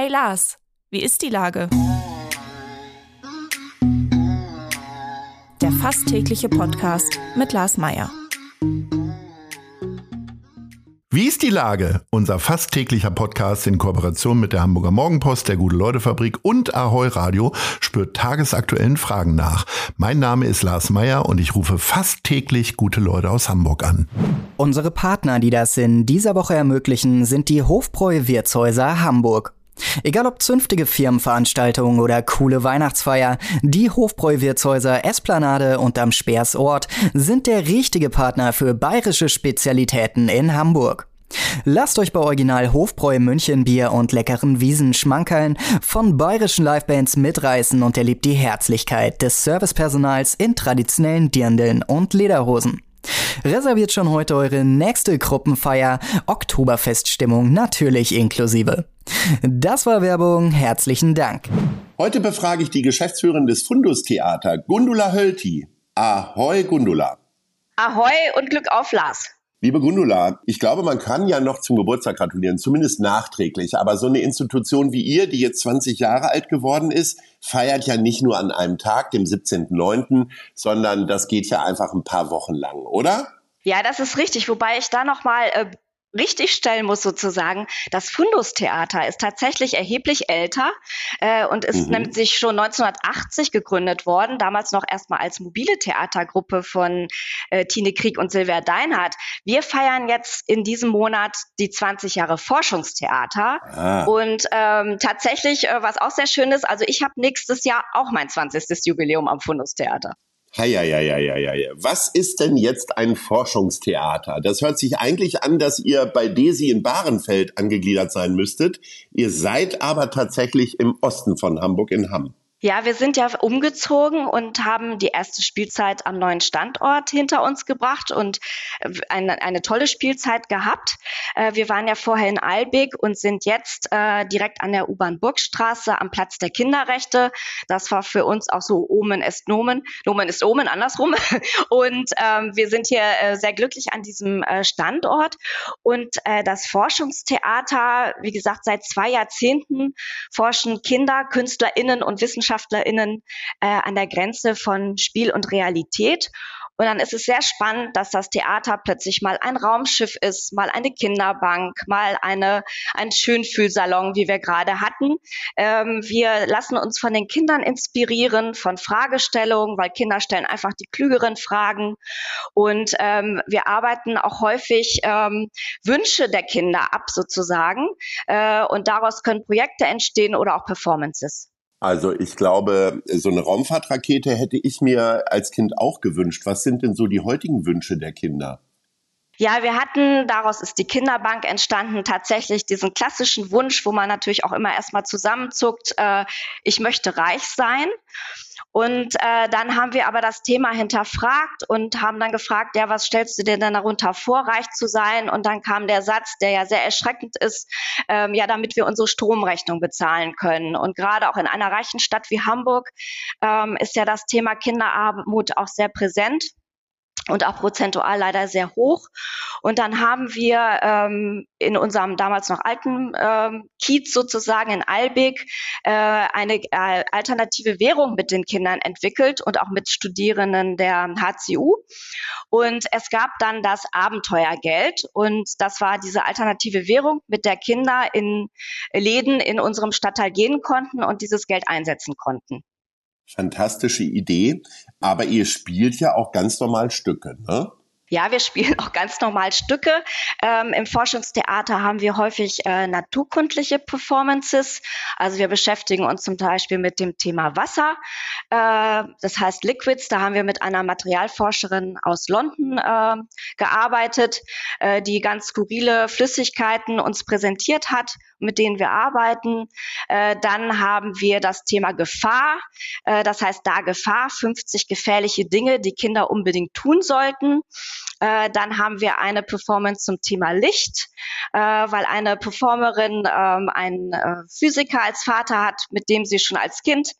Hey Lars, wie ist die Lage? Der fast tägliche Podcast mit Lars Meier. Wie ist die Lage? Unser fast täglicher Podcast in Kooperation mit der Hamburger Morgenpost, der Gute-Leute-Fabrik und Ahoi Radio spürt tagesaktuellen Fragen nach. Mein Name ist Lars Meyer und ich rufe fast täglich gute Leute aus Hamburg an. Unsere Partner, die das in dieser Woche ermöglichen, sind die Hofbräu Wirtshäuser Hamburg. Egal ob zünftige Firmenveranstaltungen oder coole Weihnachtsfeier, die Hofbräu-Wirtshäuser Esplanade und am Speersort sind der richtige Partner für bayerische Spezialitäten in Hamburg. Lasst euch bei Original Hofbräu München Bier und leckeren Wiesen schmankeln, von bayerischen Livebands mitreißen und erlebt die Herzlichkeit des Servicepersonals in traditionellen Dirndeln und Lederhosen. Reserviert schon heute eure nächste Gruppenfeier, Oktoberfeststimmung natürlich inklusive. Das war Werbung, herzlichen Dank. Heute befrage ich die Geschäftsführerin des Fundus Theater, Gundula Hölti. Ahoi, Gundula. Ahoi und Glück auf, Lars. Liebe Gundula, ich glaube, man kann ja noch zum Geburtstag gratulieren, zumindest nachträglich. Aber so eine Institution wie ihr, die jetzt 20 Jahre alt geworden ist, feiert ja nicht nur an einem Tag, dem 17.09., sondern das geht ja einfach ein paar Wochen lang, oder? Ja, das ist richtig. Wobei ich da nochmal äh, richtig stellen muss sozusagen, das Fundus-Theater ist tatsächlich erheblich älter äh, und ist mhm. nämlich schon 1980 gegründet worden, damals noch erstmal als mobile Theatergruppe von äh, Tine Krieg und Silvia Deinhardt. Wir feiern jetzt in diesem Monat die 20 Jahre Forschungstheater ah. und ähm, tatsächlich, äh, was auch sehr schön ist, also ich habe nächstes Jahr auch mein 20. Jubiläum am Fundus-Theater. Heieieiei. Was ist denn jetzt ein Forschungstheater? Das hört sich eigentlich an, dass ihr bei Desi in Bahrenfeld angegliedert sein müsstet. Ihr seid aber tatsächlich im Osten von Hamburg in Hamm. Ja, wir sind ja umgezogen und haben die erste Spielzeit am neuen Standort hinter uns gebracht und äh, eine, eine tolle Spielzeit gehabt. Äh, wir waren ja vorher in Albig und sind jetzt äh, direkt an der U-Bahn Burgstraße am Platz der Kinderrechte. Das war für uns auch so Omen ist Nomen. Nomen ist Omen, andersrum. Und ähm, wir sind hier sehr glücklich an diesem Standort. Und das Forschungstheater, wie gesagt, seit zwei Jahrzehnten forschen Kinder, KünstlerInnen und Wissenschaftler WissenschaftlerInnen äh, an der Grenze von Spiel und Realität. Und dann ist es sehr spannend, dass das Theater plötzlich mal ein Raumschiff ist, mal eine Kinderbank, mal eine, ein Schönfühlsalon, wie wir gerade hatten. Ähm, wir lassen uns von den Kindern inspirieren, von Fragestellungen, weil Kinder stellen einfach die klügeren Fragen. Und ähm, wir arbeiten auch häufig ähm, Wünsche der Kinder ab sozusagen. Äh, und daraus können Projekte entstehen oder auch Performances. Also ich glaube, so eine Raumfahrtrakete hätte ich mir als Kind auch gewünscht. Was sind denn so die heutigen Wünsche der Kinder? Ja, wir hatten, daraus ist die Kinderbank entstanden, tatsächlich diesen klassischen Wunsch, wo man natürlich auch immer erstmal zusammenzuckt, äh, ich möchte reich sein. Und äh, dann haben wir aber das Thema hinterfragt und haben dann gefragt, ja, was stellst du dir denn darunter vor, reich zu sein? Und dann kam der Satz, der ja sehr erschreckend ist, ähm, ja, damit wir unsere Stromrechnung bezahlen können. Und gerade auch in einer reichen Stadt wie Hamburg ähm, ist ja das Thema Kinderarmut auch sehr präsent und auch prozentual leider sehr hoch. Und dann haben wir ähm, in unserem damals noch alten ähm, Kiez sozusagen in Albig äh, eine äh, alternative Währung mit den Kindern entwickelt und auch mit Studierenden der HCU. Und es gab dann das Abenteuergeld und das war diese alternative Währung, mit der Kinder in Läden in unserem Stadtteil gehen konnten und dieses Geld einsetzen konnten fantastische Idee, aber ihr spielt ja auch ganz normal Stücke, ne? Ja, wir spielen auch ganz normal Stücke. Ähm, Im Forschungstheater haben wir häufig äh, naturkundliche Performances. Also wir beschäftigen uns zum Beispiel mit dem Thema Wasser. Äh, das heißt Liquids. Da haben wir mit einer Materialforscherin aus London äh, gearbeitet, äh, die ganz skurrile Flüssigkeiten uns präsentiert hat, mit denen wir arbeiten. Äh, dann haben wir das Thema Gefahr. Äh, das heißt da Gefahr, 50 gefährliche Dinge, die Kinder unbedingt tun sollten. Äh, dann haben wir eine Performance zum Thema Licht, äh, weil eine Performerin ähm, einen äh, Physiker als Vater hat, mit dem sie schon als Kind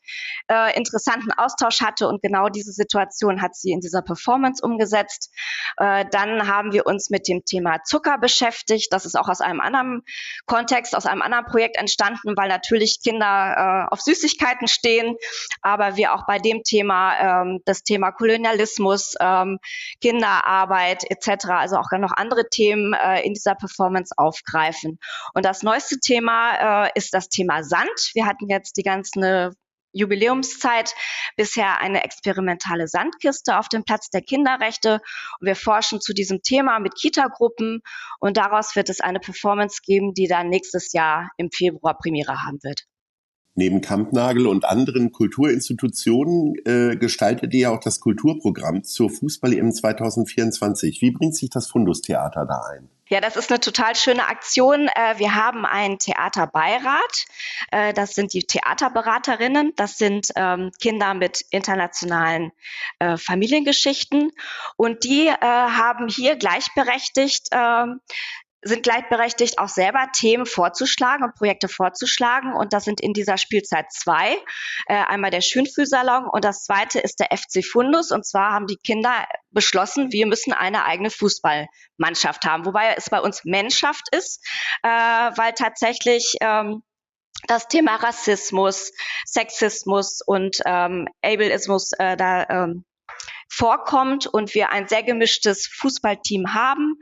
äh, interessanten Austausch hatte und genau diese Situation hat sie in dieser Performance umgesetzt. Äh, dann haben wir uns mit dem Thema Zucker beschäftigt. Das ist auch aus einem anderen Kontext, aus einem anderen Projekt entstanden, weil natürlich Kinder äh, auf Süßigkeiten stehen, aber wir auch bei dem Thema ähm, das Thema Kolonialismus, ähm, Kinderarbeit etc., also auch noch andere Themen äh, in dieser Performance aufgreifen. Und das neueste Thema äh, ist das Thema Sand. Wir hatten jetzt die ganze Jubiläumszeit bisher eine experimentale Sandkiste auf dem Platz der Kinderrechte. Und wir forschen zu diesem Thema mit Kita-Gruppen und daraus wird es eine Performance geben, die dann nächstes Jahr im Februar Premiere haben wird. Neben Kampnagel und anderen Kulturinstitutionen äh, gestaltet ihr auch das Kulturprogramm zur Fußball-EM 2024. Wie bringt sich das Fundus-Theater da ein? Ja, das ist eine total schöne Aktion. Äh, wir haben einen Theaterbeirat. Äh, das sind die Theaterberaterinnen. Das sind ähm, Kinder mit internationalen äh, Familiengeschichten. Und die haben hier gleichberechtigt ähm, sind gleichberechtigt, auch selber Themen vorzuschlagen und Projekte vorzuschlagen. Und das sind in dieser Spielzeit zwei. Äh, einmal der Schönfühlsalon und das zweite ist der FC Fundus. Und zwar haben die Kinder beschlossen, wir müssen eine eigene Fußballmannschaft haben. Wobei es bei uns Mannschaft ist, äh, weil tatsächlich ähm, das Thema Rassismus, Sexismus und ähm, Ableismus äh, da ähm, vorkommt und wir ein sehr gemischtes Fußballteam haben.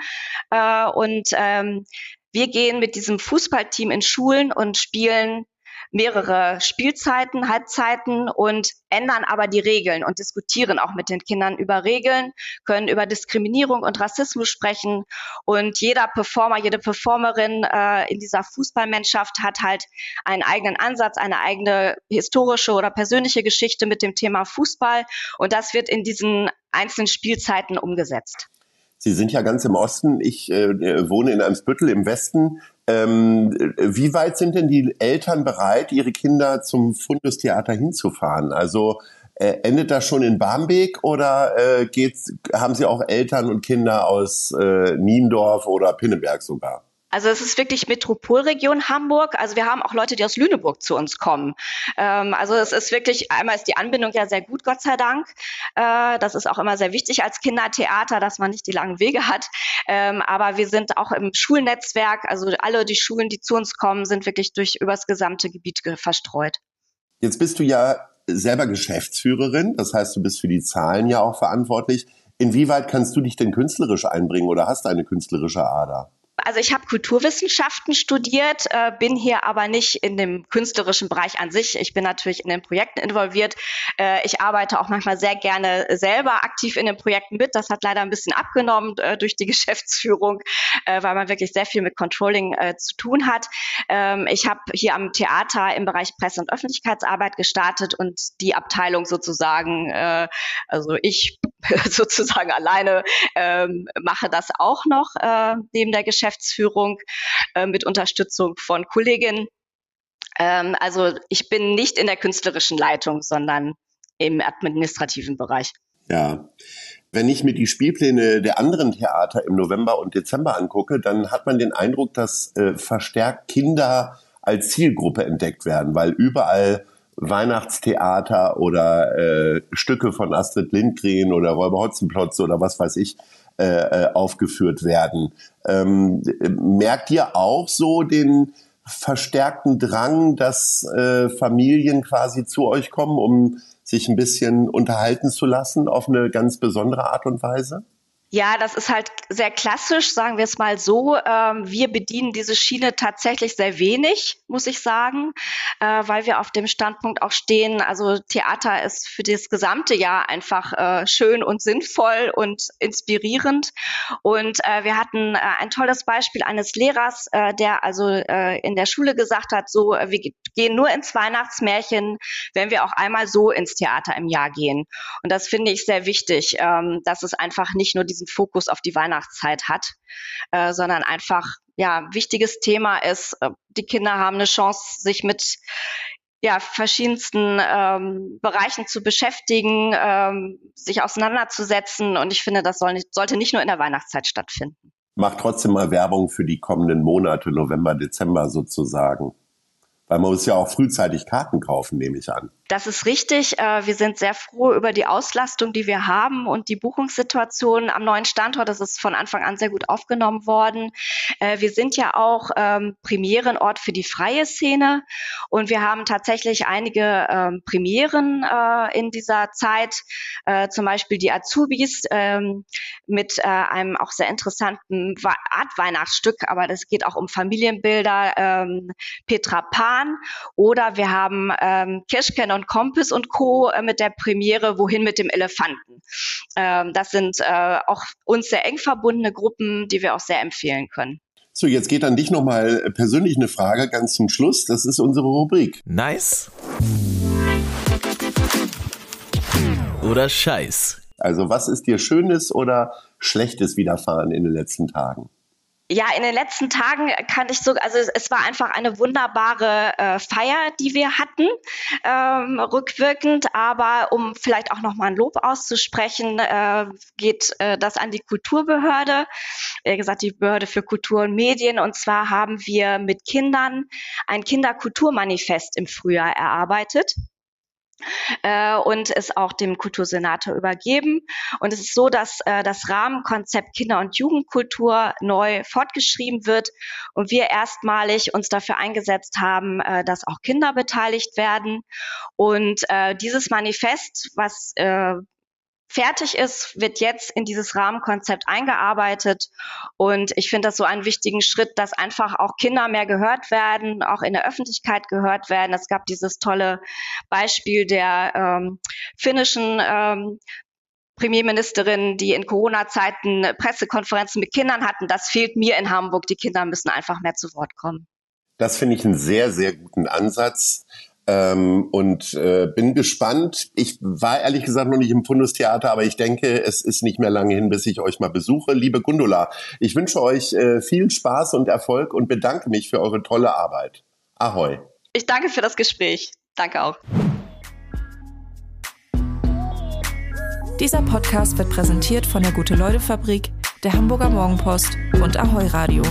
Äh, und ähm, wir gehen mit diesem Fußballteam in Schulen und spielen mehrere Spielzeiten, Halbzeiten und ändern aber die Regeln und diskutieren auch mit den Kindern über Regeln, können über Diskriminierung und Rassismus sprechen. Und jeder Performer, jede Performerin äh, in dieser Fußballmannschaft hat halt einen eigenen Ansatz, eine eigene historische oder persönliche Geschichte mit dem Thema Fußball. Und das wird in diesen einzelnen Spielzeiten umgesetzt. Sie sind ja ganz im Osten. Ich äh, wohne in Eimsbüttel im Westen. Ähm, wie weit sind denn die Eltern bereit, ihre Kinder zum Fundustheater hinzufahren? Also äh, endet das schon in Barmbek oder äh, geht's, haben Sie auch Eltern und Kinder aus äh, Niendorf oder Pinneberg sogar? Also es ist wirklich Metropolregion Hamburg. Also wir haben auch Leute, die aus Lüneburg zu uns kommen. Ähm, also es ist wirklich, einmal ist die Anbindung ja sehr gut, Gott sei Dank. Äh, das ist auch immer sehr wichtig als Kindertheater, dass man nicht die langen Wege hat. Ähm, aber wir sind auch im Schulnetzwerk. Also alle die Schulen, die zu uns kommen, sind wirklich durch übers gesamte Gebiet verstreut. Jetzt bist du ja selber Geschäftsführerin. Das heißt, du bist für die Zahlen ja auch verantwortlich. Inwieweit kannst du dich denn künstlerisch einbringen oder hast eine künstlerische Ader? Also ich habe Kulturwissenschaften studiert, äh, bin hier aber nicht in dem künstlerischen Bereich an sich. Ich bin natürlich in den Projekten involviert. Äh, ich arbeite auch manchmal sehr gerne selber aktiv in den Projekten mit. Das hat leider ein bisschen abgenommen äh, durch die Geschäftsführung, äh, weil man wirklich sehr viel mit Controlling äh, zu tun hat. Ähm, ich habe hier am Theater im Bereich Presse- und Öffentlichkeitsarbeit gestartet und die Abteilung sozusagen, äh, also ich sozusagen alleine ähm, mache das auch noch neben der Geschäftsführung. Geschäftsführung äh, mit Unterstützung von Kolleginnen. Ähm, also ich bin nicht in der künstlerischen Leitung, sondern im administrativen Bereich. Ja. Wenn ich mir die Spielpläne der anderen Theater im November und Dezember angucke, dann hat man den Eindruck, dass äh, verstärkt Kinder als Zielgruppe entdeckt werden, weil überall Weihnachtstheater oder äh, Stücke von Astrid Lindgren oder Räuber Hotzenplotz oder was weiß ich äh, äh, aufgeführt werden. Ähm, merkt ihr auch so den verstärkten Drang, dass äh, Familien quasi zu euch kommen, um sich ein bisschen unterhalten zu lassen auf eine ganz besondere Art und Weise? Ja, das ist halt sehr klassisch, sagen wir es mal so. Ähm, wir bedienen diese Schiene tatsächlich sehr wenig, muss ich sagen, äh, weil wir auf dem Standpunkt auch stehen. Also Theater ist für das gesamte Jahr einfach äh, schön und sinnvoll und inspirierend. Und äh, wir hatten ein tolles Beispiel eines Lehrers, der also in der Schule gesagt hat, so, wir gehen nur ins Weihnachtsmärchen, wenn wir auch einmal so ins Theater im Jahr gehen. Und das finde ich sehr wichtig, ähm, dass es einfach nicht nur die diesen Fokus auf die Weihnachtszeit hat, äh, sondern einfach ja wichtiges Thema ist. Äh, die Kinder haben eine Chance, sich mit ja, verschiedensten ähm, Bereichen zu beschäftigen, ähm, sich auseinanderzusetzen. Und ich finde, das soll nicht, sollte nicht nur in der Weihnachtszeit stattfinden. Mach trotzdem mal Werbung für die kommenden Monate, November, Dezember sozusagen. Weil man muss ja auch frühzeitig Karten kaufen, nehme ich an. Das ist richtig. Äh, wir sind sehr froh über die Auslastung, die wir haben und die Buchungssituation am neuen Standort. Das ist von Anfang an sehr gut aufgenommen worden. Äh, wir sind ja auch ähm, Premierenort für die freie Szene und wir haben tatsächlich einige ähm, Premieren äh, in dieser Zeit. Zum Beispiel die Azubis ähm, mit einem auch sehr interessanten Art Weihnachtsstück, aber das geht auch um Familienbilder. Petra Pan oder wir haben Kirschken und Compass und Co. Äh, mit der Premiere Wohin mit dem Elefanten. Ähm, das sind äh, auch uns sehr eng verbundene Gruppen, die wir auch sehr empfehlen können. So, jetzt geht an dich nochmal persönlich eine Frage ganz zum Schluss. Das ist unsere Rubrik. Nice. Oder Scheiß. Also was ist dir Schönes oder Schlechtes widerfahren in den letzten Tagen? Ja, in den letzten Tagen kann ich so, also es war einfach eine wunderbare äh, Feier, die wir hatten, ähm, rückwirkend. Aber um vielleicht auch nochmal ein Lob auszusprechen, äh, geht äh, das an die Kulturbehörde, wie gesagt, die Behörde für Kultur und Medien. Und zwar haben wir mit Kindern ein Kinderkulturmanifest im Frühjahr erarbeitet äh, und es auch dem Kultursenator übergeben. Und es ist so, dass äh, das Rahmenkonzept Kinder- und Jugendkultur neu fortgeschrieben wird und wir erstmalig uns dafür eingesetzt haben, äh, dass auch Kinder beteiligt werden. Und äh, dieses Manifest, was äh, fertig ist, wird jetzt in dieses Rahmenkonzept eingearbeitet. Und ich finde das so einen wichtigen Schritt, dass einfach auch Kinder mehr gehört werden, auch in der Öffentlichkeit gehört werden. Es gab dieses tolle Beispiel der ähm, finnischen ähm, Premierministerin, die in Corona-Zeiten Pressekonferenzen mit Kindern hatten. Das fehlt mir in Hamburg. Die Kinder müssen einfach mehr zu Wort kommen. Das finde ich einen sehr, sehr guten Ansatz. Ähm, und äh, bin gespannt. Ich war ehrlich gesagt noch nicht im Fundustheater, aber ich denke, es ist nicht mehr lange hin, bis ich euch mal besuche. Liebe Gundula, ich wünsche euch äh, viel Spaß und Erfolg und bedanke mich für eure tolle Arbeit. Ahoi. Ich danke für das Gespräch. Danke auch. Dieser Podcast wird präsentiert von der Gute-Leute-Fabrik, der Hamburger Morgenpost und Ahoi Radio.